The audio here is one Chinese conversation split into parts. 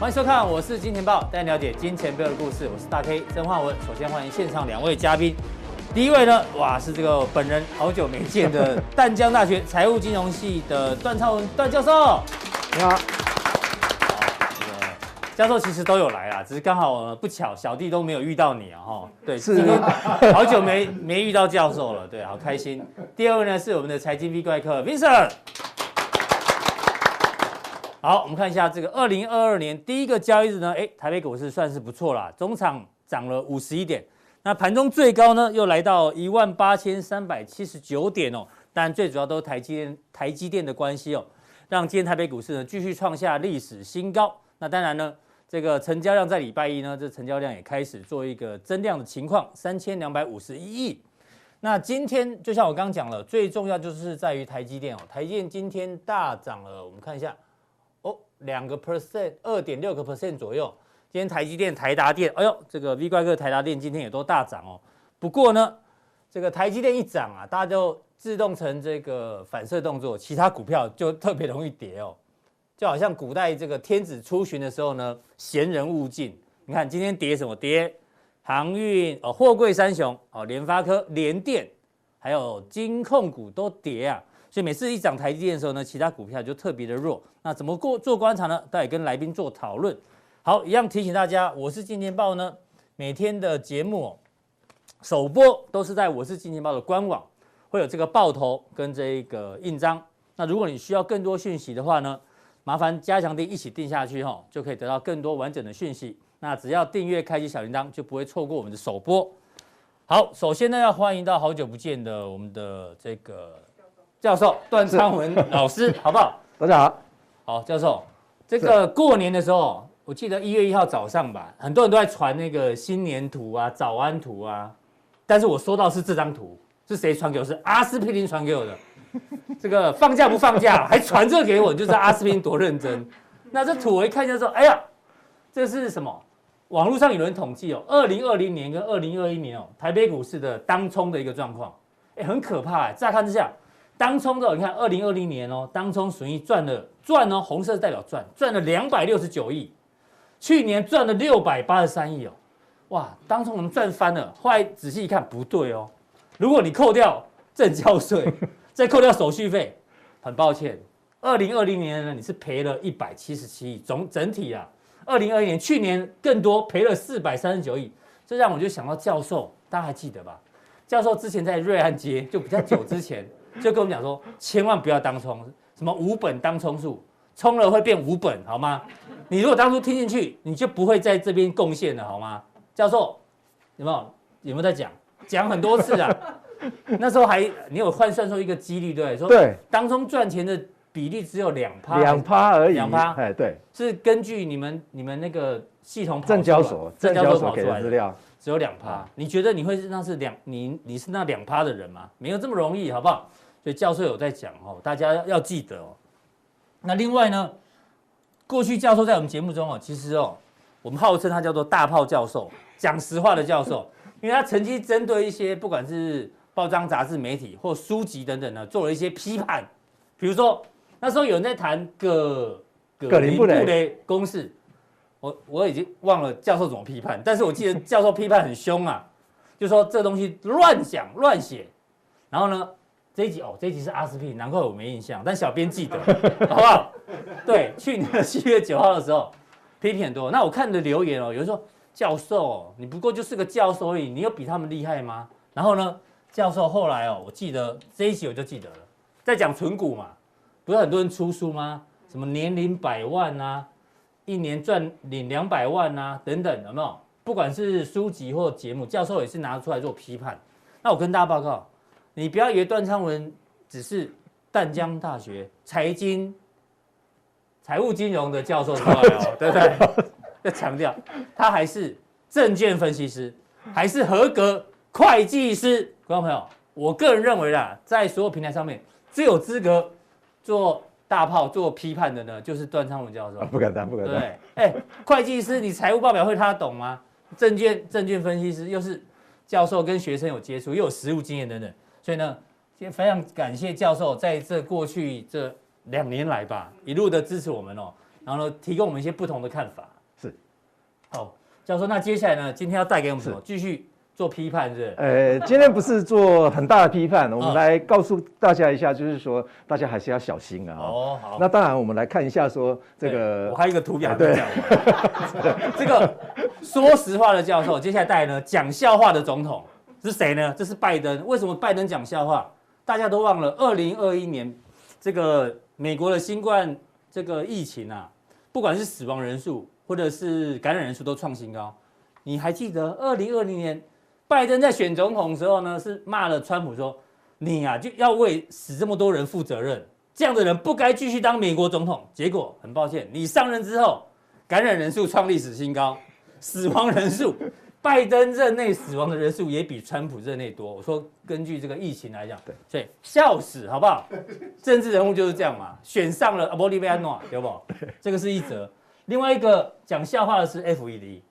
欢迎收看，我是金钱豹，带您了解金钱背后的故事。我是大 K 曾焕文。首先欢迎现场两位嘉宾，第一位呢，哇，是这个本人好久没见的淡江大学财务金融系的段超文段教授。你好。教授其实都有来啊，只是刚好不巧，小弟都没有遇到你啊，哈，对，是好久没没遇到教授了，对，好开心。第二位呢是我们的财经 V 怪客 Vincent。好，我们看一下这个二零二二年第一个交易日呢，哎，台北股市算是不错啦，中场涨了五十一点，那盘中最高呢又来到一万八千三百七十九点哦，但最主要都是台积电台积电的关系哦，让今天台北股市呢继续创下历史新高。那当然呢。这个成交量在礼拜一呢，这成交量也开始做一个增量的情况，三千两百五十一亿。那今天就像我刚刚讲了，最重要就是在于台积电哦，台积电今天大涨了，我们看一下，两个 percent，二点六个 percent 左右。今天台积电、台达电，哎呦，这个 V 怪客台达电今天也都大涨哦。不过呢，这个台积电一涨啊，大家就自动成这个反射动作，其他股票就特别容易跌哦。就好像古代这个天子出巡的时候呢，闲人勿进。你看今天跌什么？跌航运哦，货柜三雄哦，联发科、联电，还有金控股都跌啊。所以每次一涨台积电的时候呢，其他股票就特别的弱。那怎么过做观察呢？待会跟来宾做讨论。好，一样提醒大家，我是金钱爆呢，每天的节目，首播都是在我是金钱爆的官网，会有这个报头跟这个印章。那如果你需要更多讯息的话呢，麻烦加强錠一起订下去哈，就可以得到更多完整的讯息。那只要订阅、开启小铃铛，就不会错过我们的首播。好，首先呢，要欢迎到好久不见的我们的这个教授段昌文老师，好不好？大家好。好，教授，这个过年的时候，我记得一月一号早上吧，很多人都在传那个新年图啊、早安图啊，但是我收到是这张图，是谁传给我？是阿司匹林传给我的。这个放假不放假，还传这给我，就知道阿司匹林多认真。那这图我一看就说，哎呀，这是什么？网络上有人统计哦，二零二零年跟二零二一年哦，台北股市的当冲的一个状况，哎，很可怕哎。乍看之下，当冲的，你看二零二零年哦，当冲损益赚了赚哦，红色代表赚，赚了两百六十九亿，去年赚了六百八十三亿哦，哇，当冲能赚翻了。后来仔细一看，不对哦，如果你扣掉证交税。再扣掉手续费，很抱歉，二零二零年呢，你是赔了一百七十七亿，总整体啊，二零二一年去年更多赔了四百三十九亿，这让我就想到教授，大家还记得吧？教授之前在瑞安街就比较久之前就跟我们讲说，千万不要当冲，什么无本当冲术，冲了会变无本，好吗？你如果当初听进去，你就不会在这边贡献了，好吗？教授有没有有没有在讲？讲很多次啊。那时候还你有换算出一个几率对，说对，当中赚钱的比例只有两趴，两趴而已，两趴，哎对，是根据你们你们那个系统证交所证交所给的资料，只有两趴。你觉得你会是那是两你你是那两趴的人吗？没有这么容易，好不好？所以教授有在讲哦，大家要记得哦。那另外呢，过去教授在我们节目中哦，其实哦，我们号称他叫做大炮教授，讲实话的教授，因为他曾经针对一些不管是报章、杂志、媒体或书籍等等呢，做了一些批判。比如说，那时候有人在谈葛葛林布雷公式，我我已经忘了教授怎么批判，但是我记得教授批判很凶啊，就说这东西乱讲乱写。然后呢，这一集哦，这一集是阿司匹林，难怪我没印象，但小编记得，好不好？对，去年的七月九号的时候，批评很多。那我看的留言哦，有人说教授，你不过就是个教授而已，你有比他们厉害吗？然后呢？教授后来哦，我记得这一集我就记得了，在讲存股嘛，不是很多人出书吗？什么年龄百万啊，一年赚领两百万啊，等等，有没有？不管是书籍或节目，教授也是拿出来做批判。那我跟大家报告，你不要以为段昌文只是淡江大学财经、财务金融的教授出来哦，对不对？要强调，他还是证券分析师，还是合格会计师。观众朋友，我个人认为啦，在所有平台上面最有资格做大炮、做批判的呢，就是段昌文教授。不敢当，不敢当。对，哎，会计师，你财务报表会他懂吗？证券证券分析师又是教授，跟学生有接触，又有实务经验等等，所以呢，今天非常感谢教授在这过去这两年来吧，一路的支持我们哦。然后呢，提供我们一些不同的看法。是，好，教授，那接下来呢，今天要带给我们什么？继续。做批判是，呃，今天不是做很大的批判，我们来告诉大家一下，就是说大家还是要小心啊。哦，好。那当然，我们来看一下说这个，我还有一个图表对。这个说实话的教授，接下来带来呢讲笑话的总统是谁呢？这是拜登。为什么拜登讲笑话？大家都忘了，二零二一年这个美国的新冠这个疫情啊，不管是死亡人数或者是感染人数都创新高。你还记得二零二零年？拜登在选总统的时候呢，是骂了川普说：“你呀、啊、就要为死这么多人负责任，这样的人不该继续当美国总统。”结果很抱歉，你上任之后，感染人数创历史新高，死亡人数，拜登任内死亡的人数也比川普任内多。我说根据这个疫情来讲，对，所以笑死好不好？政治人物就是这样嘛，选上了阿波利维安诺，有不？这个是一则。另外一个讲笑话的是 FED，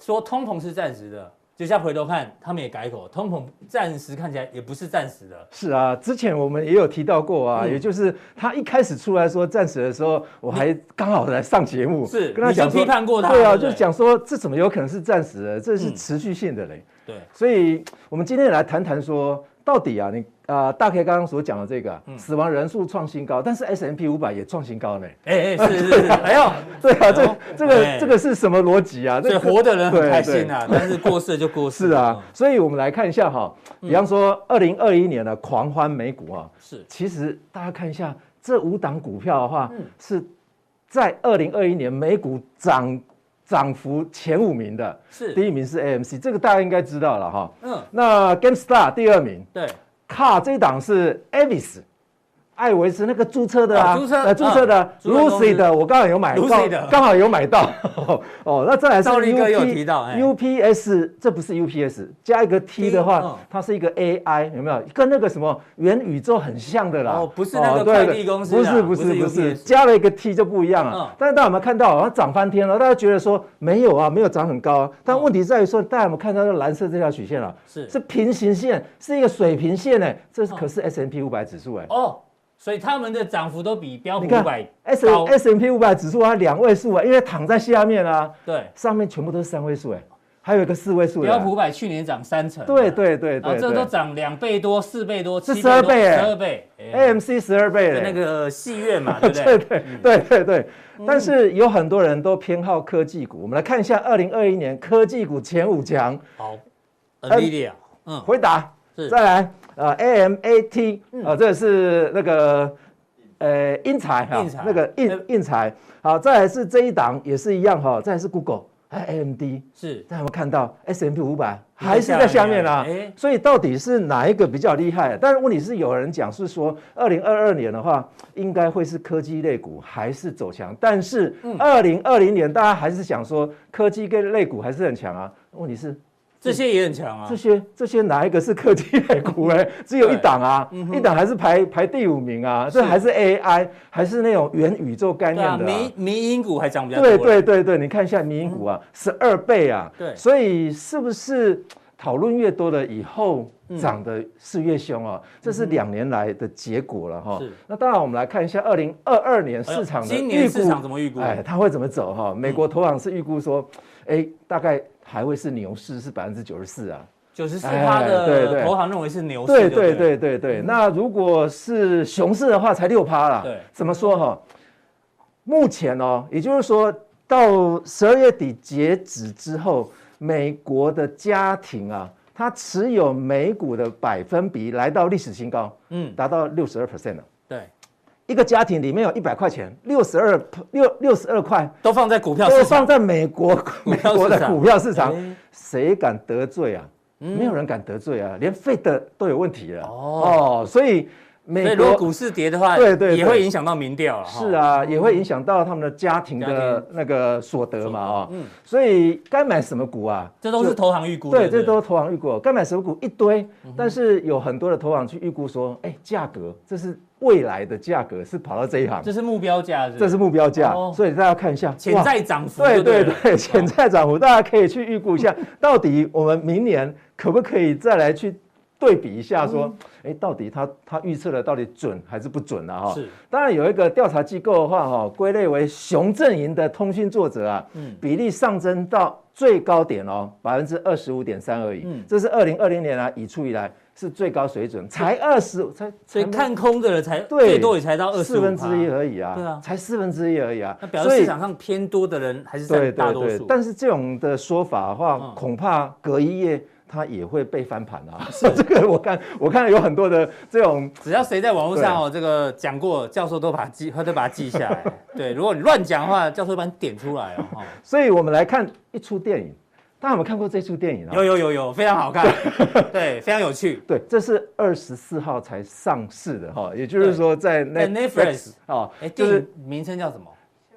说通膨是暂时的。就像回头看，他们也改口，通膨暂时看起来也不是暂时的。是啊，之前我们也有提到过啊，嗯、也就是他一开始出来说暂时的时候，我还刚好来上节目，是跟他讲批判过他，对啊，就讲说这怎么有可能是暂时的，这是持续性的嘞。对，所以我们今天来谈谈说，到底啊，你。大 K 刚刚所讲的这个、嗯、死亡人数创新高，但是 S M P 五百也创新高呢。哎哎，是是是，哎呦，对啊，这这个这个是什么逻辑啊？所以活的人很开心啊，但是过世就过世。是啊，所以我们来看一下哈，比方说二零二一年的狂欢美股啊，是，其实大家看一下这五档股票的话，是在二零二一年美股涨涨幅前五名的，是。第一名是 AMC，这个大家应该知道了哈。嗯，那 GameStar 第二名，对。卡这一档是 Avis，艾维斯那个注册的啊，注册的 Lucid 的，我刚好有买到，刚好有买到。哦，那再来是 UPS，这不是 UPS，加一个 T 的话，它是一个 AI，有没有？跟那个什么元宇宙很像的啦。哦，不是那个快递公司，不是不是不是，加了一个 T 就不一样了。但是大家有没有看到，它涨翻天了？大家觉得说没有啊，没有涨很高。但问题在于说，大家有没有看到那蓝色这条曲线啊？是是平行线，是一个水平线诶，这可是 S&P 五百指数诶。哦。所以他们的涨幅都比标普五百 S S&P 五百指数它两位数啊，因为躺在下面啊，对，上面全部都是三位数哎，还有一个四位数。标普五百去年涨三成，对对对对，这都涨两倍多、四倍多、是十二倍哎，十二倍，AMC 十二倍那个戏院嘛，对不对？对对对对对。但是有很多人都偏好科技股，我们来看一下二零二一年科技股前五强。好，NVIDIA，嗯，回答是。再来。呃，A M A T，啊，这个是那个，呃，英才哈，那个英英才，好，再来是这一档也是一样哈，再来是 Google，还有 A M D，是，大家有没有看到 S M P 五百还是在下面啊？所以到底是哪一个比较厉害？但是问题是有人讲是说，二零二二年的话，应该会是科技类股还是走强，但是二零二零年大家还是想说科技跟类股还是很强啊？问题是。这些也很强啊！这些这些哪一个是科技类股哎？只有一档啊，嗯、一档还是排排第五名啊？这还是 AI，还是那种元宇宙概念的、啊？民民营股还涨比较多。对对对对，你看一下民营股啊，十二、嗯、倍啊！对，所以是不是讨论越多了以后涨的是越凶啊？嗯、这是两年来的结果了哈。是。那当然，我们来看一下二零二二年市场的预估，今年市场怎么预估？哎，它会怎么走哈？美国投行是预估说，哎，大概。还会是牛市，是百分之九十四啊，九十四趴的投行认为是牛市，对对对对对。那如果是熊市的话，才六趴啦。对，怎么说哈？目前哦，也就是说到十二月底截止之后，美国的家庭啊，它持有美股的百分比来到历史新高，嗯，达到六十二 percent 了。对。一个家庭里面有一百块钱，六十二六六十二块都放在股票市场，都放在美国美国的股票市场，谁敢得罪啊？没有人敢得罪啊，连费德都有问题了。哦，所以美国股市跌的话，对对，也会影响到民调。是啊，也会影响到他们的家庭的那个所得嘛啊，嗯，所以该买什么股啊？这都是投行预估，对，这都是投行预估，该买什么股一堆，但是有很多的投行去预估说，哎，价格这是。未来的价格是跑到这一行，这是目标价，这是目标价，所以大家看一下潜在涨幅。对对对，潜在涨幅，大家可以去预估一下，到底我们明年可不可以再来去对比一下，说，哎、嗯，到底他他预测的到底准还是不准啊？哈，是。当然有一个调查机构的话，哈，归类为熊阵营的通讯作者啊，嗯，比例上升到最高点哦，百分之二十五点三而已。嗯，这是二零二零年啊以出以来。是最高水准，才二十，才所以看空的人才最多也才到二十四分之一而已啊，对啊，才四分之一而已啊。那表示市场上偏多的人还是在大多数。对对对，但是这种的说法的话，嗯、恐怕隔一夜它也会被翻盘啊。是 这个我看，我看有很多的这种，只要谁在网络上哦，这个讲过，教授都把它记，他都把它记下来。对，如果你乱讲的话，教授把你点出来哦。所以我们来看一出电影。大家有没有看过这出电影啊？有有有有，非常好看，对，非常有趣。对，这是二十四号才上市的哈，也就是说在 Netflix 哦，哎，就是名称叫什么？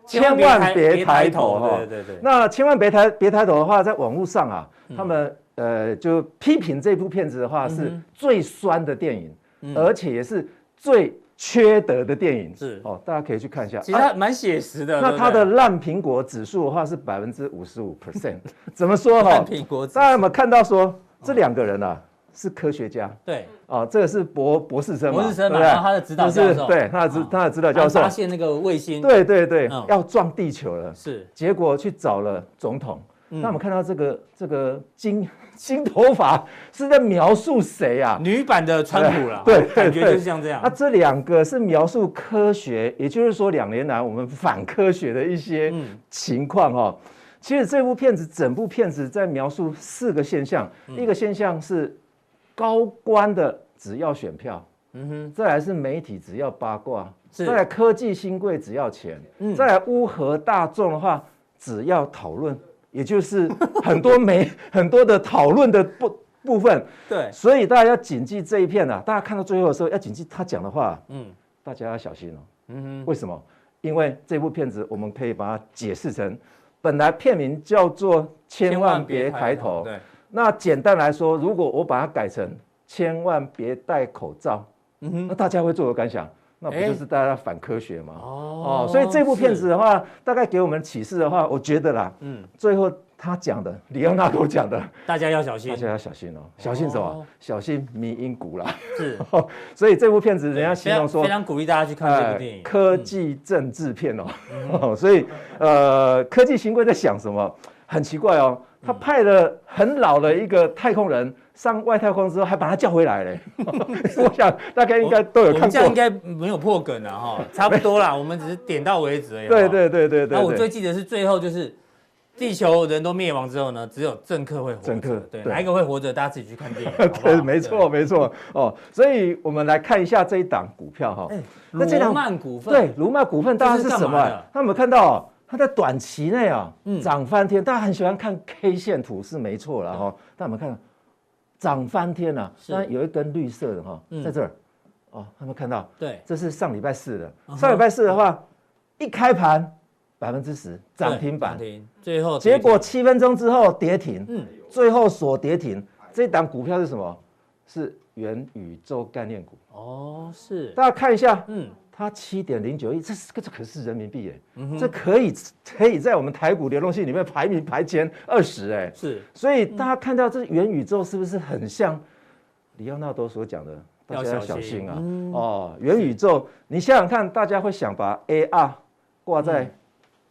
千万别抬头哈。对对对。那千万别抬别抬头的话，在网络上啊，他们呃就批评这部片子的话是最酸的电影，而且也是最。缺德的电影是哦，大家可以去看一下。其实它蛮写实的。那它的烂苹果指数的话是百分之五十五 percent，怎么说哈？烂苹果。大家有没有看到说这两个人啊是科学家？对。哦，这个是博博士生博士生嘛，然后他的指导教授。对，他的指他的指导教授。发现那个卫星。对对对，要撞地球了。是。结果去找了总统。那我们看到这个这个金金头发是在描述谁啊？女版的川普了，对，感觉就是像这样。那这两个是描述科学，也就是说两年来我们反科学的一些情况哈。其实这部片子整部片子在描述四个现象，一个现象是高官的只要选票，嗯哼，再来是媒体只要八卦，再来科技新贵只要钱，再来乌合大众的话只要讨论。也就是很多媒 很多的讨论的部部分，对，所以大家要谨记这一片啊，大家看到最后的时候要谨记他讲的话，嗯，大家要小心哦，嗯哼，为什么？因为这部片子我们可以把它解释成，本来片名叫做《千万别抬头》，对，那简单来说，如果我把它改成“千万别戴口罩”，嗯哼，那大家会作何感想？那不就是大家反科学吗？哦，所以这部片子的话，大概给我们启示的话，我觉得啦，嗯，最后他讲的，李奥纳多讲的，大家要小心，大家要小心哦，小心什么？小心迷因股啦。是，所以这部片子人家形容说，非常鼓励大家去看这部电影，科技政治片 哦。所以，呃，科技新贵在想什么？很奇怪哦，他派了很老的一个太空人。上外太空之后还把他叫回来嘞，我想大概应该都有看过。这样应该没有破梗了哈，差不多啦，我们只是点到为止而已。对对对对对。那我最记得是最后就是地球人都灭亡之后呢，只有政客会活着。政客对，哪一个会活着？大家自己去看电影。对，没错没错哦。所以我们来看一下这一档股票哈。那这档卢曼股份。对，卢曼股份大家是什么？他有没有看到？它在短期内啊，涨翻天。大家很喜欢看 K 线图是没错了哈。大家有没有看到？涨翻天了，那有一根绿色的哈，在这儿，哦，有没有看到？对，这是上礼拜四的。上礼拜四的话，一开盘百分之十涨停板，最后结果七分钟之后跌停，嗯，最后锁跌停。这档股票是什么？是元宇宙概念股。哦，是。大家看一下，嗯。它七点零九亿，这是这可是人民币耶，嗯、这可以可以在我们台股流动性里面排名排前二十哎，是，所以大家看到这元宇宙是不是很像李奥纳多所讲的？大家要小心啊！嗯、哦，元宇宙，你想想看，大家会想把 AR 挂在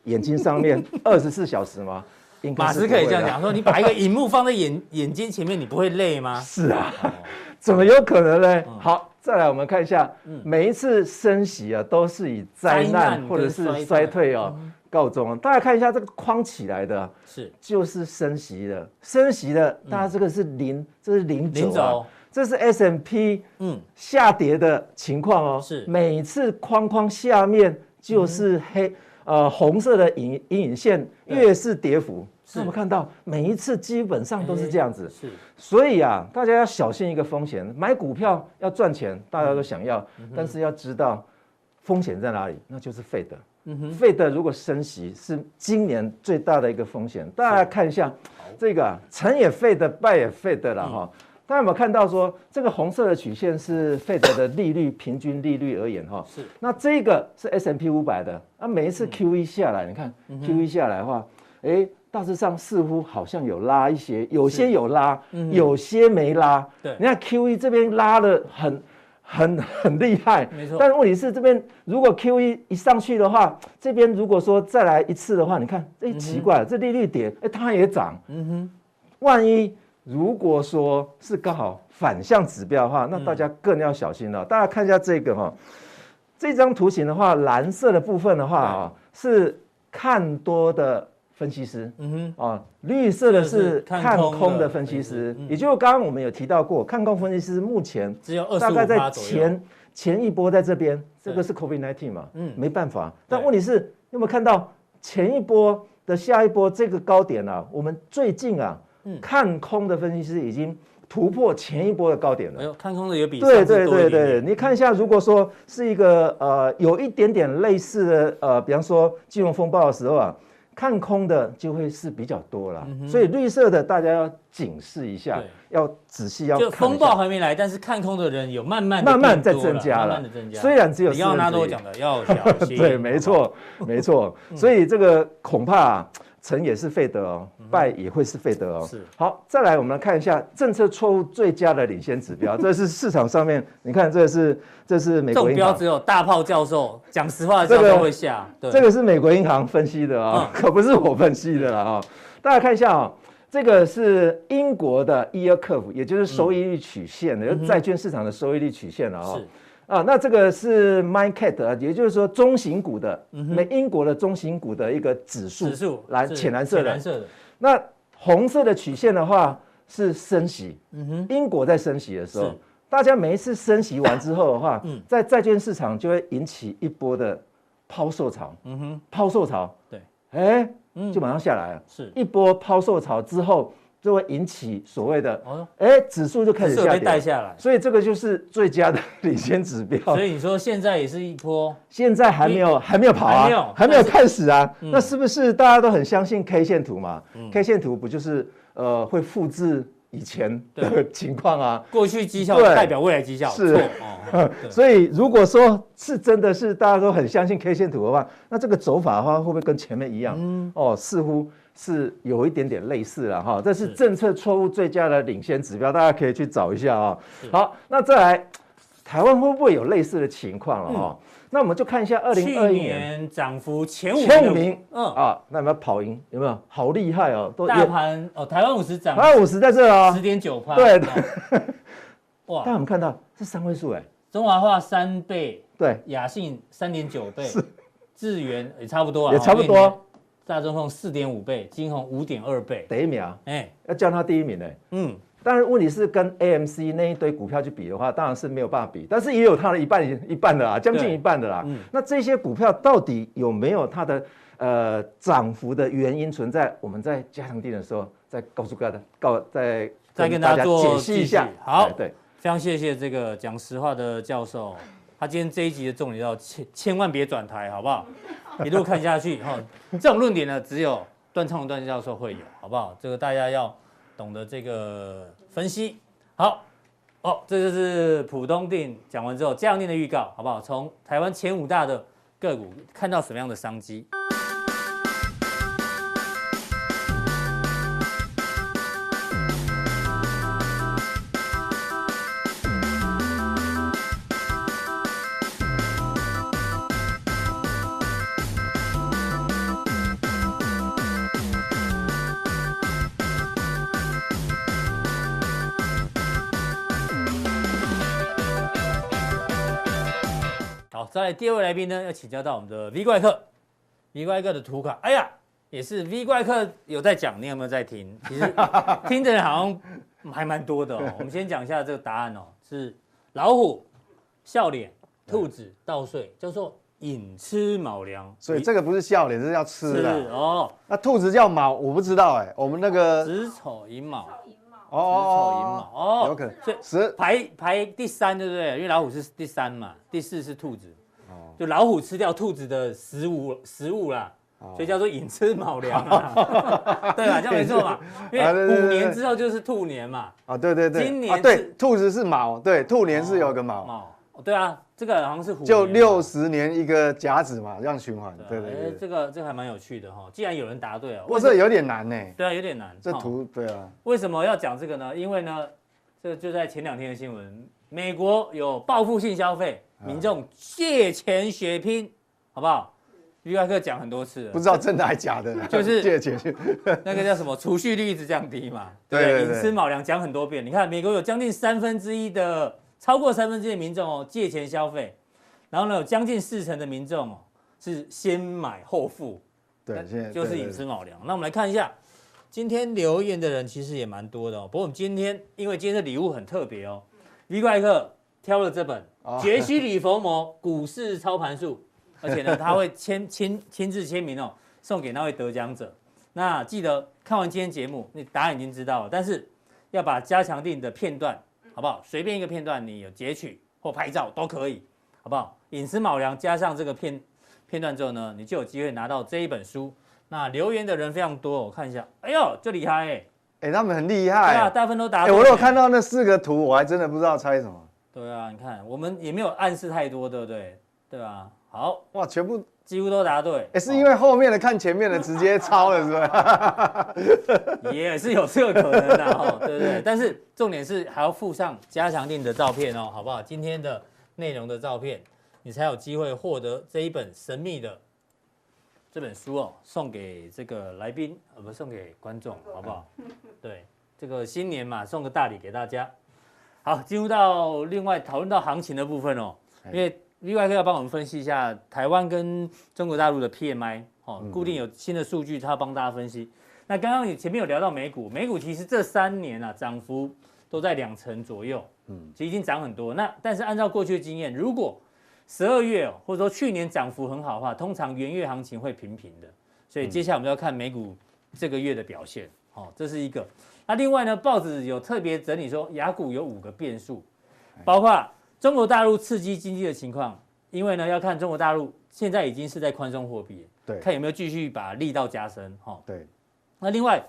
眼睛上面 二十四小时吗？马斯克也这样讲，说你把一个荧幕放在眼眼睛前面，你不会累吗？是啊，哦、怎么有可能呢？嗯、好。再来，我们看一下，每一次升息啊，都是以灾难或者是衰退。哦告终。大家看一下这个框起来的，是。就是升息的，升息的，大家这个是零，这是零轴啊，这是 S M P 嗯。下跌的情况哦。是。每次框框下面就是黑呃红色的阴阴影线，越是跌幅。是我们看到每一次基本上都是这样子，是，所以啊，大家要小心一个风险。买股票要赚钱，大家都想要，但是要知道风险在哪里，那就是费德。嗯哼，费德如果升息是今年最大的一个风险。大家看一下这个啊，成也费德，败也费德了哈。大家有没有看到说这个红色的曲线是费德的利率平均利率而言哈？是。那这个是 S M P 五百的，那每一次 QE 下来，你看 QE 下来的话，哎。大致上似乎好像有拉一些，有些有拉，嗯、有些没拉。对，你看 QE 这边拉的很很很厉害，没错。但是问题是这边如果 QE 一上去的话，这边如果说再来一次的话，你看，哎，奇怪了，嗯、这利率点，哎，它也涨。嗯哼，万一如果说是刚好反向指标的话，那大家更要小心了。嗯、大家看一下这个哈，这张图形的话，蓝色的部分的话啊，是看多的。分析师，嗯哼，啊，绿色的是看空的分析师，也就是刚刚我们有提到过，看空分析师目前只有二大概在前前一波在这边，这个是 COVID-19 嘛，嗯，没办法，但问题是有没有看到前一波的下一波这个高点啊？我们最近啊，看空的分析师已经突破前一波的高点了。哎呦，看空的也比对对对对，你看一下，如果说是一个呃有一点点类似的呃，比方说金融风暴的时候啊。看空的就会是比较多了，嗯、所以绿色的大家要警示一下，要仔细要看。就风暴还没来，但是看空的人有慢慢慢慢在增加了，慢慢的增加。虽然只有你要拿多讲的要小心，对，没错，没错。所以这个恐怕、啊。成也是费德哦，败也会是费德哦。是好，再来我们来看一下政策错误最佳的领先指标，这是市场上面，你看这是这是美国银行，标只有大炮教授讲实话的时候会下。对这个是美国银行分析的啊，可不是我分析的了啊。大家看一下啊，这个是英国的 yield curve，也就是收益率曲线的，债券市场的收益率曲线了啊。啊，那这个是 MindCap，也就是说中型股的，美英国的中型股的一个指数，指数蓝浅蓝色的，蓝色的。那红色的曲线的话是升息，嗯哼，英国在升息的时候，大家每一次升息完之后的话，在债券市场就会引起一波的抛售潮，嗯哼，抛售潮，对，哎，就马上下来了，是。一波抛售潮之后。就会引起所谓的，哎，指数就开始下跌，带下来，所以这个就是最佳的 领先指标。所以你说现在也是一波，现在还没有还没有跑啊，还没有还没有开始啊，那是不是大家都很相信 K 线图嘛？K 线图不就是呃会复制以前的情况啊？过去绩效代表未来绩效，是哦。所以如果说是真的是大家都很相信 K 线图的话，那这个走法的话会不会跟前面一样？嗯，哦，似乎。是有一点点类似了哈，这是政策错误最佳的领先指标，大家可以去找一下啊。好，那再来，台湾会不会有类似的情况了哈？那我们就看一下二零二一年涨幅前五前五名，嗯啊，那有没有跑赢？有没有？好厉害哦！都大盘哦，台湾五十涨，台湾五十在这啊，十点九趴。对，哇！但我们看到是三位数哎，中华化三倍，对，雅信三点九倍，是，智源也差不多啊，也差不多。大中控四点五倍，金鸿五点二倍，第一名，哎，要叫他第一名呢。嗯，但是问题是跟 AMC 那一堆股票去比的话，当然是没有办法比，但是也有它的一半一半的啦，将近一半的啦。嗯，那这些股票到底有没有它的呃涨幅的原因存在？我们在加强錠的时候再告诉大家，告再再跟大家解析一下。好，对，非常谢谢这个讲实话的教授。他今天这一集的重点要千千万别转台，好不好？一路看下去，哈，这种论点呢，只有段昌隆段教授会有，好不好？这个大家要懂得这个分析。好，哦，这就是普通錠讲完之后，加强錠的预告，好不好？从台湾前五大的个股看到什么样的商机？在第二位来宾呢，要请教到我们的 V 怪客，V 怪客的图卡，哎呀，也是 V 怪客有在讲，你有没有在听？其实 听的人好像还蛮多的哦。我们先讲一下这个答案哦，是老虎、笑脸、兔子、稻穗，叫做寅吃卯粮。所以这个不是笑脸，这是要吃的哦。那兔子叫卯，我不知道哎。我们那个子丑寅卯。哦，子丑寅卯哦，有可能。所以十排排第三，对不对？因为老虎是第三嘛，第四是兔子。就老虎吃掉兔子的食物食物啦，所以叫做寅吃卯粮，对吧？这样没错嘛。因为五年之后就是兔年嘛。啊，对对对。今年对，兔子是卯，对，兔年是有个卯。卯对啊，这个好像是虎就六十年一个甲子嘛，这样循环。对对对，这个这个还蛮有趣的哈。既然有人答对了，不过有点难呢。对啊，有点难。这图对啊。为什么要讲这个呢？因为呢，这个就在前两天的新闻，美国有报复性消费，民众借钱血拼，好不好？V 怪客讲很多次，不知道真的还假的，就是借钱 那个叫什么储蓄率一直降低嘛。对对对。隐私卯粮讲很多遍，你看美国有将近三分之一的。超过三分之一的民众哦借钱消费，然后呢有将近四成的民众哦是先买后付，对，现在就是隐私卯粮。那我们来看一下，今天留言的人其实也蛮多的哦。不过我们今天因为今天的礼物很特别哦，V 怪客挑了这本《杰西·里佛摩股市操盘术》，而且呢他会签亲亲自签名哦，送给那位得奖者。那记得看完今天节目，你答案已经知道了，但是要把加强定的片段。好不好？随便一个片段，你有截取或拍照都可以，好不好？隐私卯粮加上这个片片段之后呢，你就有机会拿到这一本书。那留言的人非常多，我看一下，哎呦，就厉害哎、欸，哎、欸，他们很厉害，对啊，大部分都答对、欸。我有看到那四个图，我还真的不知道猜什么。对啊，你看，我们也没有暗示太多，对不对？对啊，好，哇，全部。几乎都答对，哎、欸，是因为后面的看前面的直接抄了，是吧？也是有这个可能的哦，对不对？但是重点是还要附上加强令的照片哦，好不好？今天的内容的照片，你才有机会获得这一本神秘的这本书哦，送给这个来宾，呃，不送给观众，好不好？对，这个新年嘛，送个大礼给大家。好，进入到另外讨论到行情的部分哦，因为。V 怪客要帮我们分析一下台湾跟中国大陆的 PMI，哦，固定有新的数据，他要帮大家分析。那刚刚你前面有聊到美股，美股其实这三年啊涨幅都在两成左右，嗯，其实已经涨很多。那但是按照过去的经验，如果十二月或者说去年涨幅很好的话，通常元月行情会平平的。所以接下来我们要看美股这个月的表现，哦，这是一个。那另外呢，报纸有特别整理说，雅股有五个变数，包括。中国大陆刺激经济的情况，因为呢要看中国大陆现在已经是在宽松货币，对，看有没有继续把力道加深，哈，对。那另外，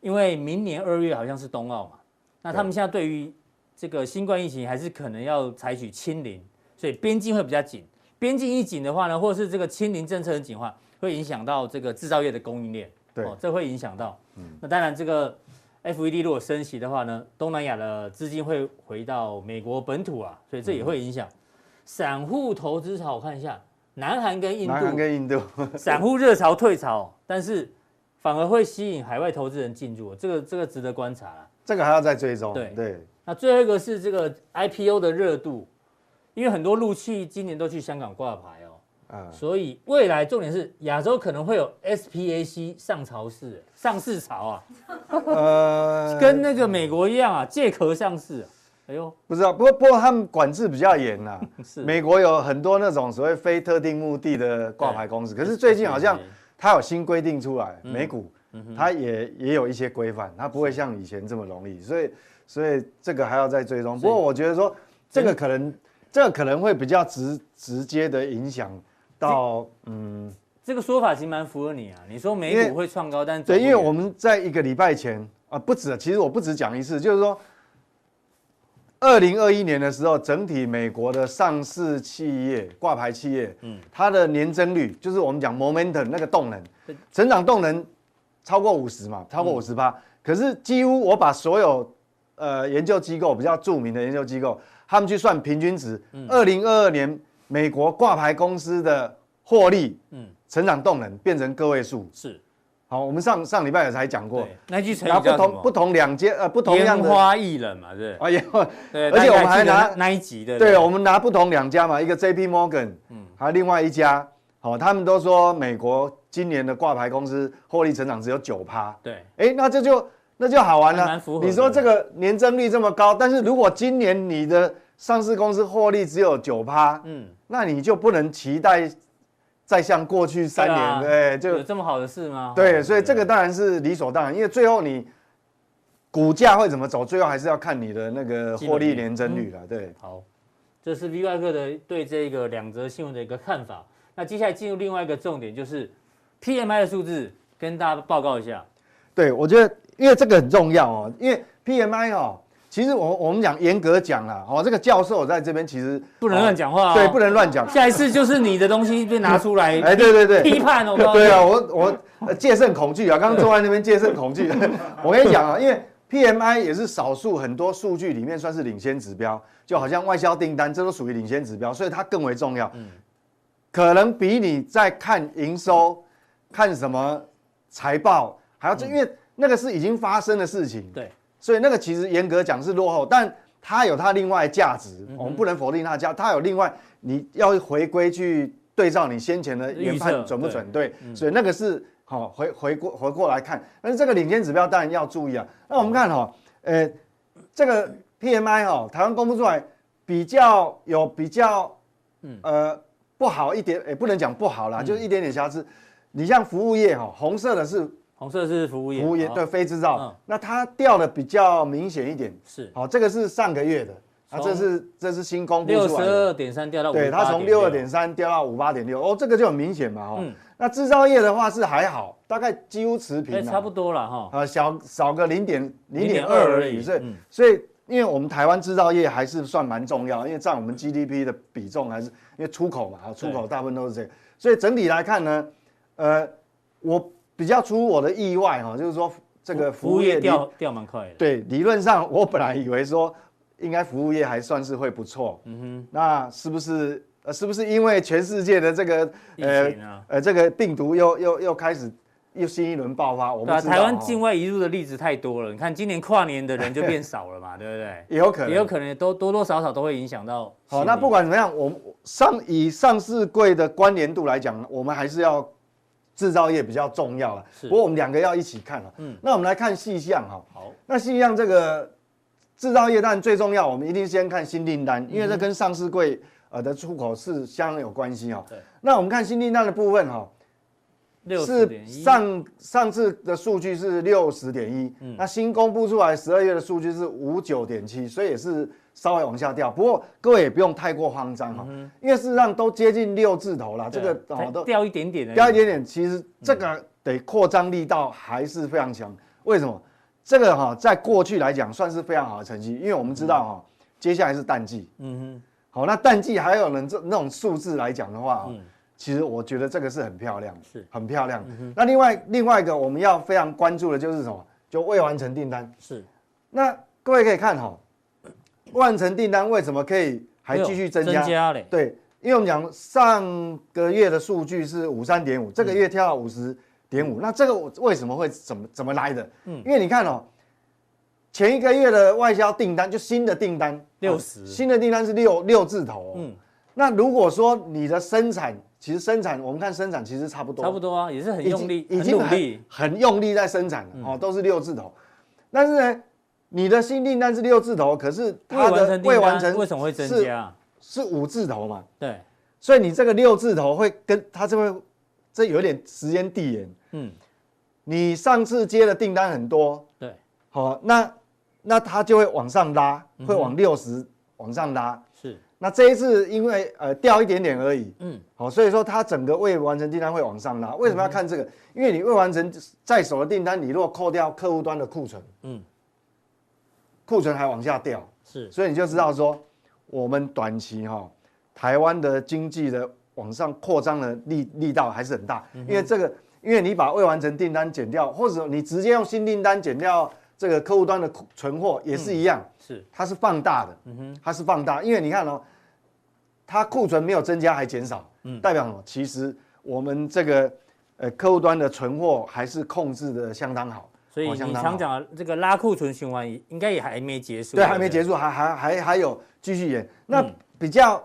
因为明年二月好像是冬奥嘛，那他们现在对于这个新冠疫情还是可能要采取清零，所以边境会比较紧。边境一紧的话呢，或者是这个清零政策很紧的话，会影响到这个制造业的供应链，对，这会影响到。嗯，那当然这个。FED 如果升息的话呢，东南亚的资金会回到美国本土啊，所以这也会影响散户投资潮。我看一下，南韩跟印度，南韩跟印度，散户热潮退潮，但是反而会吸引海外投资人进入，这个这个值得观察啊。这个还要再追踪。对对。那最后一个是这个 IPO 的热度，因为很多陆企今年都去香港挂牌哦。所以未来重点是亚洲可能会有 SPAC 上潮市上市潮啊，呃，跟那个美国一样啊，借壳上市。哎呦，不知道，不过不过他们管制比较严呐。是，美国有很多那种所谓非特定目的的挂牌公司，可是最近好像它有新规定出来，美股它也也有一些规范，它不会像以前这么容易，所以所以这个还要再追踪。不过我觉得说这个可能这个可能会比较直直接的影响。到嗯，这个说法其实蛮符合你啊。你说美股会创高，但对，因为我们在一个礼拜前啊，不止，其实我不止讲一次，就是说，二零二一年的时候，整体美国的上市企业挂牌企业，嗯，它的年增率就是我们讲 momentum 那个动能，成长动能超过五十嘛，超过五十八。可是几乎我把所有呃研究机构比较著名的研究机构，他们去算平均值，二零二二年。美国挂牌公司的获利，嗯，成长动能变成个位数，是，好，我们上上礼拜也才讲过，那句成？不同不同两间呃不同样的烟花易冷嘛，对，啊烟花，对，而且我们还拿那一集的，对，我们拿不同两家嘛，一个 J.P. Morgan，嗯，还有另外一家，好，他们都说美国今年的挂牌公司获利成长只有九趴，对，哎，那这就那就好玩了，你说这个年增率这么高，但是如果今年你的上市公司获利只有九趴，嗯。那你就不能期待再像过去三年，对，就有这么好的事吗？对，所以这个当然是理所当然，因为最后你股价会怎么走，最后还是要看你的那个获利年增率了。对，好，这是 VY 客的对这个两则新闻的一个看法。那接下来进入另外一个重点，就是 PMI 的数字，跟大家报告一下。对，我觉得因为这个很重要哦，因为 PMI 哦。其实我我们讲严格讲啦，哦，这个教授在这边其实不能乱讲话，对，不能乱讲。下一次就是你的东西被拿出来，哎，对对对，批判哦。对啊，我我戒慎恐惧啊，刚刚坐在那边戒慎恐惧。我跟你讲啊，因为 PMI 也是少数很多数据里面算是领先指标，就好像外销订单，这都属于领先指标，所以它更为重要。可能比你在看营收、看什么财报还要，这因为那个是已经发生的事情。对。所以那个其实严格讲是落后，但它有它另外的价值，我们不能否定它的价。它有另外，你要回归去对照你先前的研判准不准？对，所以那个是好回回过回过来看。但是这个领先指标当然要注意啊。那我们看哈，呃，这个 PMI 哈，台湾公布出来比较有比较，呃，不好一点，也不能讲不好啦，就是一点点瑕疵。你像服务业哈，红色的是。红色是服务业，服务业对非制造，那它掉的比较明显一点，是。好，这个是上个月的，啊，这是这是新公布出来的，六十二点三掉到，对，它从六。二点三掉到五八点六，哦，这个就很明显嘛，哈，那制造业的话是还好，大概几乎持平，差不多了哈，啊，小少个零点零点二而已，所以所以因为我们台湾制造业还是算蛮重要，因为占我们 GDP 的比重还是因为出口嘛，出口大部分都是这个，所以整体来看呢，呃，我。比较出乎我的意外哈，就是说这个服务业掉掉蛮快的。对，理论上我本来以为说应该服务业还算是会不错。嗯哼。那是不是呃是不是因为全世界的这个呃呃这个病毒又又又开始又新一轮爆发？我们台湾境外移入的例子太多了。你看今年跨年的人就变少了嘛，对不对？也有可能，也有可能都多多少少都会影响到。好，那不管怎么样，我们上以上市柜的关联度来讲，我们还是要。制造业比较重要了，不过我们两个要一起看了。嗯，那我们来看细项哈。好，那细项这个制造业当然最重要，我们一定先看新订单，因为这跟上市柜呃的出口是相当有关系哈。对，那我们看新订单的部分哈，是上上次的数据是六十点一，那新公布出来十二月的数据是五九点七，所以也是。稍微往下掉，不过各位也不用太过慌张哈，因为事实上都接近六字头了，这个哦都掉一点点，掉一点点，其实这个得扩张力道还是非常强。为什么？这个哈在过去来讲算是非常好的成绩，因为我们知道哈，接下来是淡季，嗯哼，好，那淡季还有人这那种数字来讲的话，其实我觉得这个是很漂亮，是很漂亮。那另外另外一个我们要非常关注的就是什么？就未完成订单是。那各位可以看哈。完成订单为什么可以还继续增加？增加嘞，对，因为我们讲上个月的数据是五三点五，这个月跳到五十点五，那这个为什么会怎么怎么来的？嗯，因为你看哦，前一个月的外销订单就新的订单六十，新的订单是六六字头，嗯，那如果说你的生产，其实生产我们看生产其实差不多，差不多啊，也是很用力，已经很很用力在生产了哦，都是六字头，但是呢。你的新订单是六字头，可是它的未完成为什么会增加？是五字头嘛？对，所以你这个六字头会跟它这边这有点时间递延。嗯，你上次接的订单很多，对，好，那那它就会往上拉，会往六十往上拉。是，那这一次因为呃掉一点点而已。嗯，好，所以说它整个未完成订单会往上拉。为什么要看这个？因为你未完成在手的订单，你如果扣掉客户端的库存，嗯。库存还往下掉，是，所以你就知道说，我们短期哈，台湾的经济的往上扩张的力力道还是很大，因为这个，因为你把未完成订单减掉，或者你直接用新订单减掉这个客户端的存货也是一样，是，它是放大的，嗯哼，它是放大，因为你看哦，它库存没有增加还减少，嗯，代表什么？其实我们这个呃客户端的存货还是控制的相当好。所以你常讲的这个拉库存循环应该也还没结束，对，还没结束，还还还还有继续演。那比较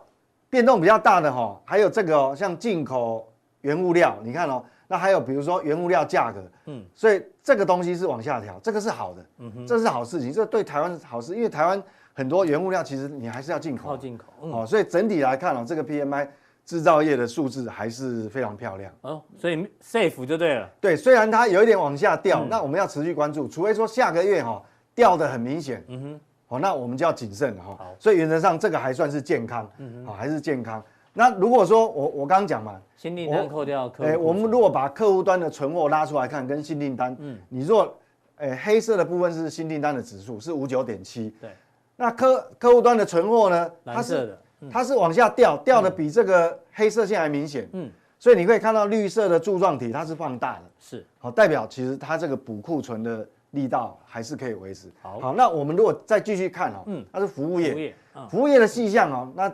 变动比较大的哈，还有这个像进口原物料，你看哦，那还有比如说原物料价格，嗯，所以这个东西是往下调，这个是好的，嗯哼，这是好事情，这对台湾是好事，因为台湾很多原物料其实你还是要进口，靠进口，哦，所以整体来看哦，这个 PMI。制造业的数字还是非常漂亮。哦，所以 safe 就对了。对，虽然它有一点往下掉，那我们要持续关注，除非说下个月哈掉的很明显，嗯哼，好，那我们就要谨慎了哈。好，所以原则上这个还算是健康，嗯好，还是健康。那如果说我我刚刚讲嘛，新订单扣掉，哎，我们如果把客户端的存货拉出来看，跟新订单，嗯，你若诶黑色的部分是新订单的指数是五九点七，对，那客客户端的存货呢？蓝色的，它是，它是往下掉，掉的比这个黑色线还明显，嗯，所以你可以看到绿色的柱状体它是放大的，是，好，代表其实它这个补库存的力道还是可以维持。好，好，那我们如果再继续看哦，嗯，它是服务业，服务业，嗯、服务业的细项哦，那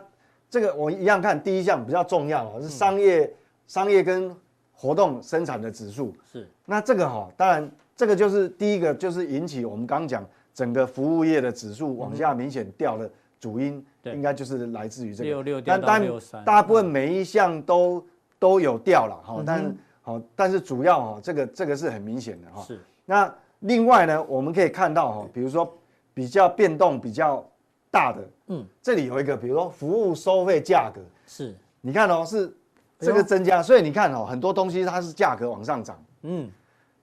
这个我一样看第一项比较重要哦，是商业、嗯、商业跟活动生产的指数，是，那这个哈、哦，当然这个就是第一个就是引起我们刚刚讲整个服务业的指数往下明显掉的主因，应该就是来自于这个。六六掉到六三，大部分每一项都、嗯、都有掉了哈，但好，但是主要哈，这个这个是很明显的哈，是，那。另外呢，我们可以看到哈，比如说比较变动比较大的，嗯，这里有一个，比如说服务收费价格，是，你看哦，是这个增加，所以你看哦，很多东西它是价格往上涨，嗯，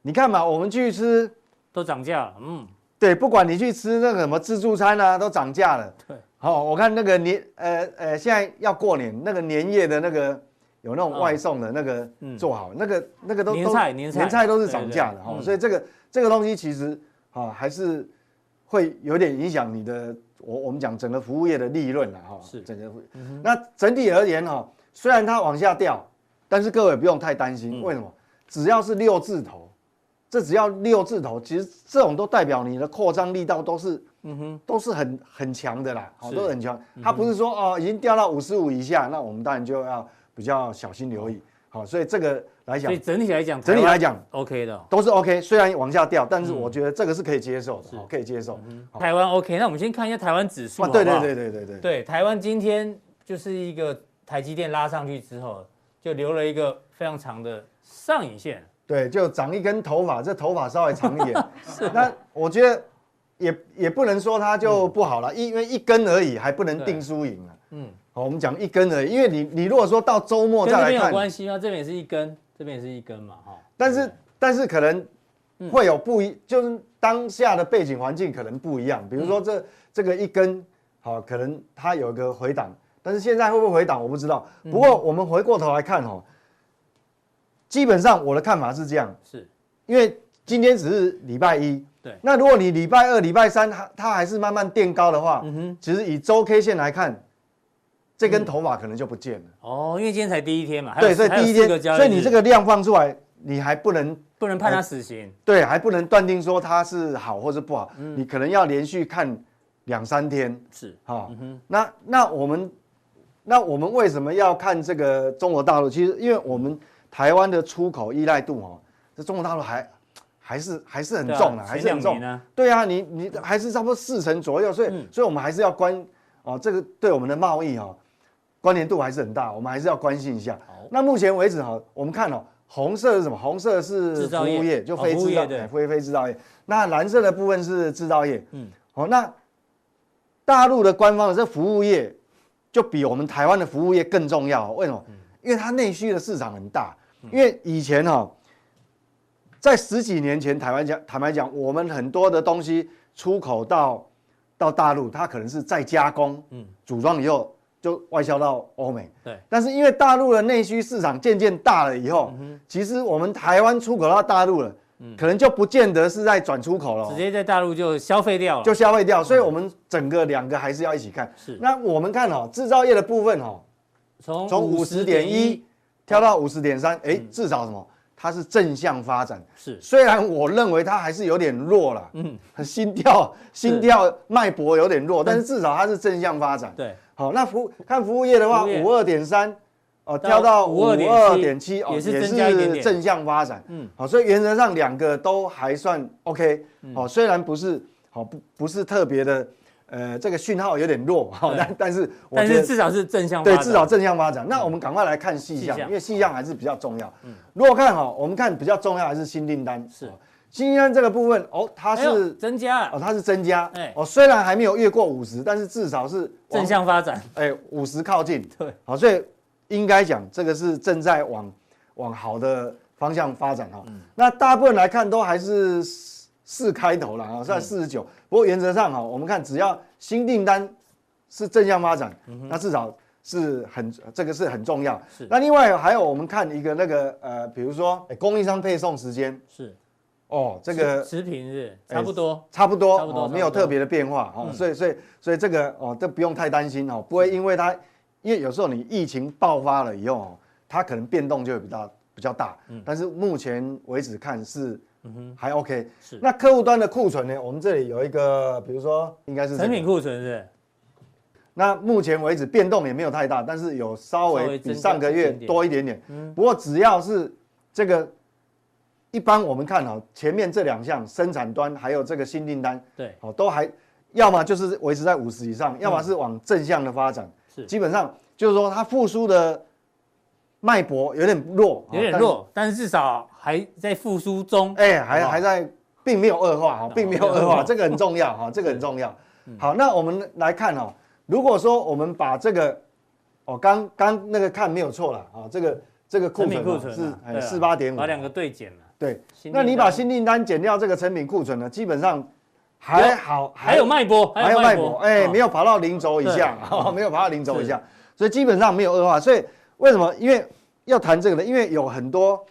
你看嘛，我们去吃都涨价了，嗯，对，不管你去吃那个什么自助餐啊，都涨价了，对，好，我看那个年，呃呃，现在要过年，那个年夜的那个有那种外送的那个做好，那个那个都年菜年菜年菜都是涨价的哈，所以这个。这个东西其实啊，还是会有点影响你的，我我们讲整个服务业的利润了哈。是整个，那整体而言哈，虽然它往下掉，但是各位不用太担心，为什么？只要是六字头，这只要六字头，其实这种都代表你的扩张力道都是，嗯哼，都是很很强的啦，好，都很强。它不是说哦，已经掉到五十五以下，那我们当然就要比较小心留意。好，所以这个来讲，所以整体来讲，整体来讲，OK 的，都是 OK。虽然往下掉，但是我觉得这个是可以接受的，可以接受。台湾 OK，那我们先看一下台湾指数。对对对对对对。对，台湾今天就是一个台积电拉上去之后，就留了一个非常长的上影线。对，就长一根头发，这头发稍微长一点。是。那我觉得也也不能说它就不好了，因为一根而已，还不能定输赢啊。嗯。好，我们讲一根而已，因为你你如果说到周末再来看，这边有关系吗？这边也是一根，这边也是一根嘛，哈。但是但是可能会有不一，就是当下的背景环境可能不一样。比如说这这个一根，好，可能它有一个回档，但是现在会不会回档我不知道。不过我们回过头来看，哈，基本上我的看法是这样，是因为今天只是礼拜一，对。那如果你礼拜二、礼拜三它它还是慢慢垫高的话，嗯哼，其实以周 K 线来看。这根头发可能就不见了哦，因为今天才第一天嘛。对，所以第一天，所以你这个量放出来，你还不能不能判他死刑。对，还不能断定说它是好或是不好，你可能要连续看两三天。是，哈，那那我们那我们为什么要看这个中国大陆？其实因为我们台湾的出口依赖度哦，这中国大陆还还是还是很重的，还是很重。对啊，你你还是差不多四成左右，所以所以我们还是要关哦，这个对我们的贸易哈。关联度还是很大，我们还是要关心一下。那目前为止哈，我们看哦，红色是什么？红色是服务业，就非制造业，非非制造业。那蓝色的部分是制造业。嗯，好，那大陆的官方的这服务业就比我们台湾的服务业更重要。为什么？因为它内需的市场很大。因为以前哈，在十几年前，台湾讲坦白讲，我们很多的东西出口到到大陆，它可能是再加工，嗯，组装以后。就外销到欧美，对。但是因为大陆的内需市场渐渐大了以后，其实我们台湾出口到大陆了，可能就不见得是在转出口了，直接在大陆就消费掉了，就消费掉。所以，我们整个两个还是要一起看。是。那我们看哦，制造业的部分哦，从从五十点一跳到五十点三，哎，至少什么？它是正向发展。是。虽然我认为它还是有点弱了，嗯，心跳心跳脉搏有点弱，但是至少它是正向发展。对。好，那服看服务业的话，五二点三，哦，跳到五二点七，哦，也是正向发展。嗯，好，所以原则上两个都还算 OK。好，虽然不是好不不是特别的，呃，这个讯号有点弱，哈，但但是我觉得至少是正向。对，至少正向发展。那我们赶快来看细项，因为细项还是比较重要。嗯，如果看好，我们看比较重要还是新订单。是。新订单这个部分哦，它是增加哦，它是增加，哎哦，虽然还没有越过五十，但是至少是正向发展，哎，五十靠近，对，好，所以应该讲这个是正在往往好的方向发展哈。那大部分来看都还是四开头了啊，在四十九。不过原则上哈，我们看只要新订单是正向发展，那至少是很这个是很重要。是。那另外还有我们看一个那个呃，比如说供应商配送时间是。哦，这个持平是差不多，差不多，差不多，没有特别的变化哦，所以所以所以这个哦，这不用太担心哦，不会因为它，因为有时候你疫情爆发了以后，它可能变动就会比较比较大，但是目前为止看是还 OK。是，那客户端的库存呢？我们这里有一个，比如说应该是成品库存是。那目前为止变动也没有太大，但是有稍微比上个月多一点点。嗯不过只要是这个。一般我们看哈，前面这两项生产端还有这个新订单，对，好，都还要么就是维持在五十以上，要么是往正向的发展。是，基本上就是说它复苏的脉搏有点弱，有点弱，但是至少还在复苏中。哎，还还在，并没有恶化哈，并没有恶化，这个很重要哈，这个很重要。好，那我们来看哈，如果说我们把这个，哦，刚刚那个看没有错了啊，这个这个库存是四八点五，把两个对减了。对，那你把新订单减掉这个成品库存呢，基本上还好，还有脉搏，还有脉搏，哎，没有跑到零轴以下，没有跑到零轴以下，所以基本上没有恶化。所以为什么？因为要谈这个呢？因为有很多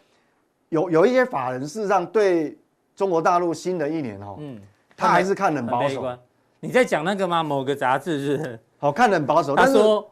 有有一些法人事实上对中国大陆新的一年哦，嗯，他还是看得很保守。你在讲那个吗？某个杂志是？好，看得很保守。他说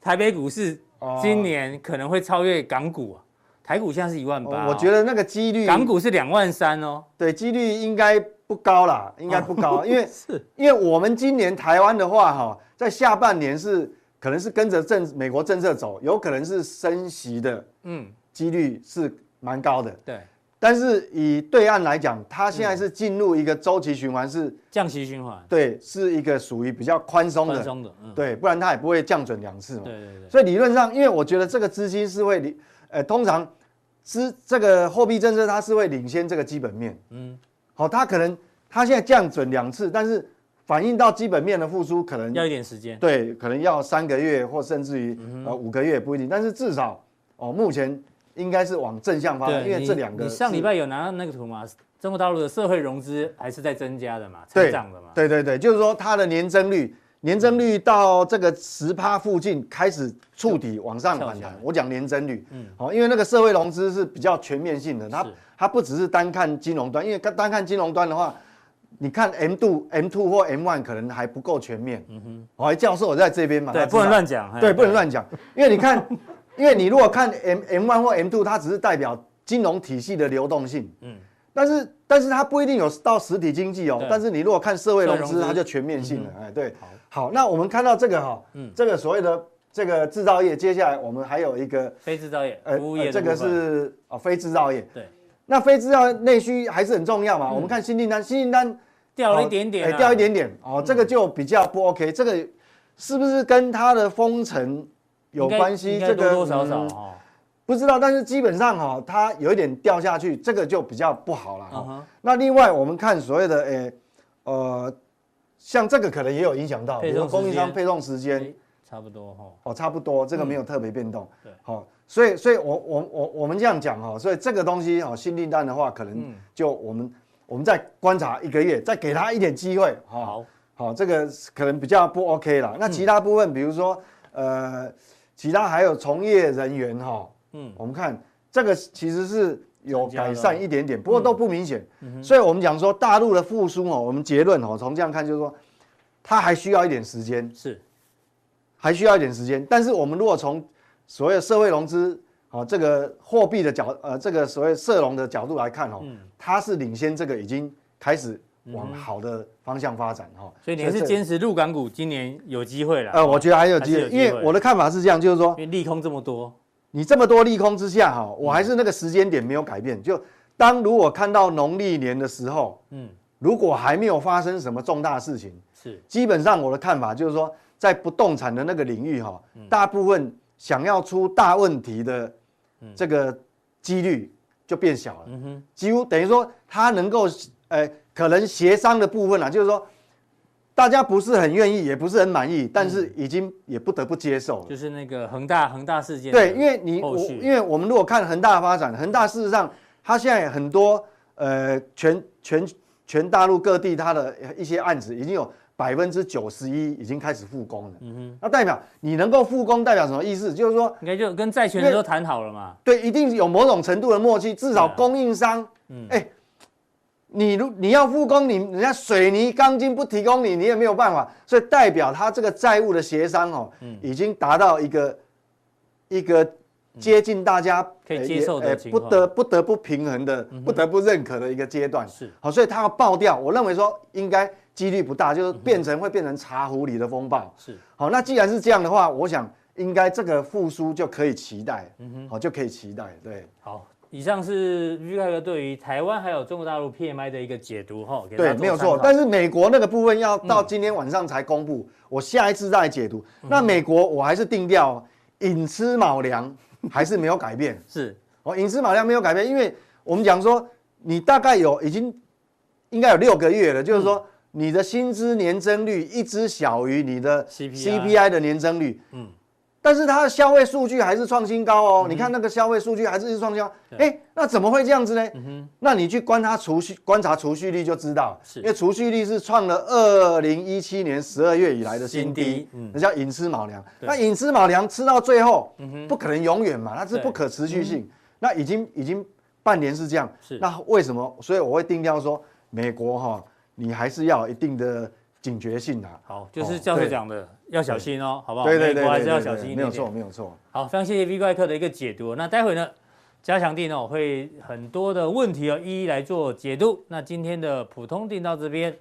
台北股市今年可能会超越港股啊。台股现在是一万八，我觉得那个几率，港股是两万三哦。对，几率应该不高啦，应该不高，因为 是，因为我们今年台湾的话，哈，在下半年是可能是跟着政美国政策走，有可能是升息的，嗯，几率是蛮高的。对，但是以对岸来讲，它现在是进入一个周期循环，是降息循环，对，是一个属于比较宽松的，宽松的，对，不然它也不会降准两次嘛。对对对。所以理论上，因为我觉得这个资金是会，呃，通常。资这个货币政策，它是会领先这个基本面。嗯，好，它可能它现在降准两次，但是反映到基本面的复苏可能要一点时间。对，可能要三个月或甚至于呃五个月不一定，但是至少哦，目前应该是往正向发展，因为这两个。你上礼拜有拿到那个图吗？中国大陆的社会融资还是在增加的嘛，成长的嘛。对对对，就是说它的年增率。年增率到这个十趴附近开始触底往上反弹。我讲年增率，嗯，好，因为那个社会融资是比较全面性的，它它不只是单看金融端，因为单看金融端的话，你看 M two M two 或 M one 可能还不够全面。嗯哼，我教授我在这边嘛，对，不能乱讲，对，不能乱讲，因为你看，因为你如果看 M M one 或 M two，它只是代表金融体系的流动性，嗯，但是但是它不一定有到实体经济哦，但是你如果看社会融资，它就全面性了，哎，对。好，那我们看到这个哈，嗯，这个所谓的这个制造业，接下来我们还有一个非制造业，呃，服务业，这个是哦，非制造业。对，那非制造业内需还是很重要嘛？我们看新订单，新订单掉了一点点，哎，掉一点点，哦，这个就比较不 OK。这个是不是跟它的封城有关系？这个多多少少哈，不知道，但是基本上哈，它有一点掉下去，这个就比较不好了哈。那另外我们看所谓的诶，呃。像这个可能也有影响到，比如说供应商配送时间，差不多哈，哦，差不多，这个没有特别变动，对，好，所以，所以我我我我们这样讲哈，所以这个东西哦，新订单的话，可能就我们我们再观察一个月，再给他一点机会，好，好，这个可能比较不 OK 了。那其他部分，比如说呃，其他还有从业人员哈，嗯，我们看这个其实是。有改善一点点，不过都不明显，所以我们讲说大陆的复苏哦，我们结论哦，从这样看就是说，它还需要一点时间，是，还需要一点时间。但是我们如果从所有社会融资哦，这个货币的角呃，这个所谓社融的角度来看哦，它是领先这个已经开始往好的方向发展哈。所以你还是坚持入港股今年有机会了？呃，我觉得还有机会，因为我的看法是这样，就是说，因为利空这么多。你这么多利空之下，哈，我还是那个时间点没有改变。就当如果看到农历年的时候，嗯，如果还没有发生什么重大事情，是基本上我的看法就是说，在不动产的那个领域，哈，大部分想要出大问题的这个几率就变小了。几乎等于说它能够，呃，可能协商的部分啊，就是说。大家不是很愿意，也不是很满意，但是已经也不得不接受了。就是那个恒大恒大事件。对，因为你我，因为我们如果看恒大的发展，恒大事实上，它现在很多呃全全全大陆各地它的一些案子已经有百分之九十一已经开始复工了。嗯哼。那代表你能够复工，代表什么意思？就是说，应该就跟债权人都谈好了嘛。对，一定有某种程度的默契，至少供应商，嗯，哎。你如你要复工，你人家水泥钢筋不提供你，你也没有办法。所以代表他这个债务的协商哦，已经达到一个一个接近大家可以接受的不得不得不平衡的，不得不认可的一个阶段。是好，所以他要爆掉，我认为说应该几率不大，就是变成会变成茶壶里的风暴。是好，那既然是这样的话，我想应该这个复苏就可以期待。嗯哼，好就可以期待。对，好。以上是 V 怪客对于台湾还有中国大陆 PMI 的一个解读哈，对，没有错。但是美国那个部分要到今天晚上才公布，我下一次再解读。那美国我还是定调寅吃卯粮，还是没有改变。是，哦，寅吃卯粮没有改变，因为我们讲说你大概有已经应该有六个月了，就是说你的薪资年增率一直小于你的 CPI 的年增率。嗯。但是它的消费数据还是创新高哦，你看那个消费数据还是一直创新高，哎，那怎么会这样子呢？那你去观察储蓄，观察储蓄率就知道，因为储蓄率是创了二零一七年十二月以来的新低，那叫寅吃卯粮。那寅吃卯粮吃到最后，不可能永远嘛，那是不可持续性。那已经已经半年是这样，那为什么？所以我会定调说，美国哈，你还是要有一定的。警觉性的，好，就是教授讲的，要小心哦，好不好？对对对，还是要小心一点。没有错，没有错。好，非常谢谢 V 怪客的一个解读。那待会呢，加强定呢，我会很多的问题哦，一一来做解读。那今天的普通定到这边，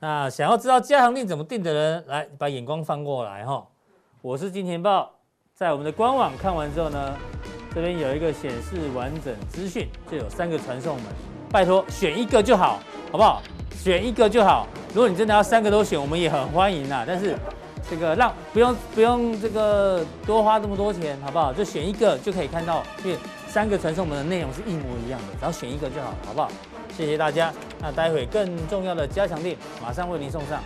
那想要知道加强定怎么定的人，来把眼光放过来哈。我是金钱豹，在我们的官网看完之后呢，这边有一个显示完整资讯，就有三个传送门，拜托选一个就好，好不好？选一个就好。如果你真的要三个都选，我们也很欢迎呐。但是这个让不用不用这个多花这么多钱，好不好？就选一个就可以看到，因为三个传送门的内容是一模一样的，只要选一个就好，好不好？谢谢大家。那待会更重要的加强店马上为您送上。